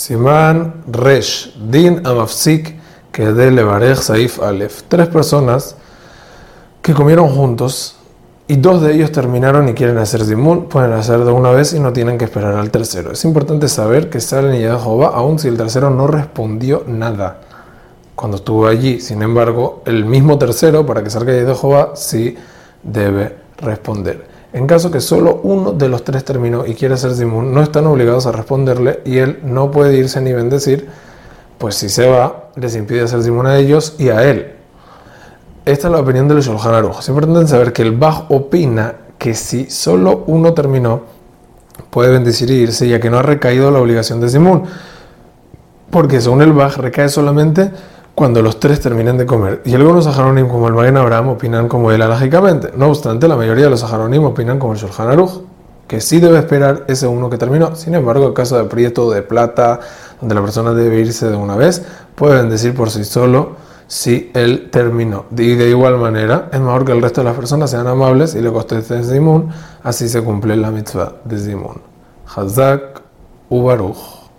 Simán Resh, Din Amafsik, que de Levarej Saif Alef. Tres personas que comieron juntos y dos de ellos terminaron y quieren hacer Zimun, pueden hacer de una vez y no tienen que esperar al tercero. Es importante saber que salen y Jehová, aun si el tercero no respondió nada cuando estuvo allí. Sin embargo, el mismo tercero, para que salga de Jehová, sí debe responder. En caso que solo uno de los tres terminó y quiere hacer Zimun, no están obligados a responderle y él no puede irse ni bendecir, pues si se va, les impide hacer Zimun a ellos y a él. Esta es la opinión del Shulchan Aruch. Es importante saber que el Bach opina que si solo uno terminó, puede bendecir y irse, ya que no ha recaído la obligación de Zimun. Porque según el Bach recae solamente cuando los tres terminen de comer. Y algunos saharonim, como el Magen Abraham, opinan como él alágicamente. No obstante, la mayoría de los saharonim opinan como el Shulchan Aruch, que sí debe esperar ese uno que terminó. Sin embargo, en caso de aprieto de plata, donde la persona debe irse de una vez, puede bendecir por sí solo si él terminó. Y de igual manera, es mejor que el resto de las personas sean amables y le contesten Zimun, así se cumple la mitzvah de Zimun. Hazak Ubaruch.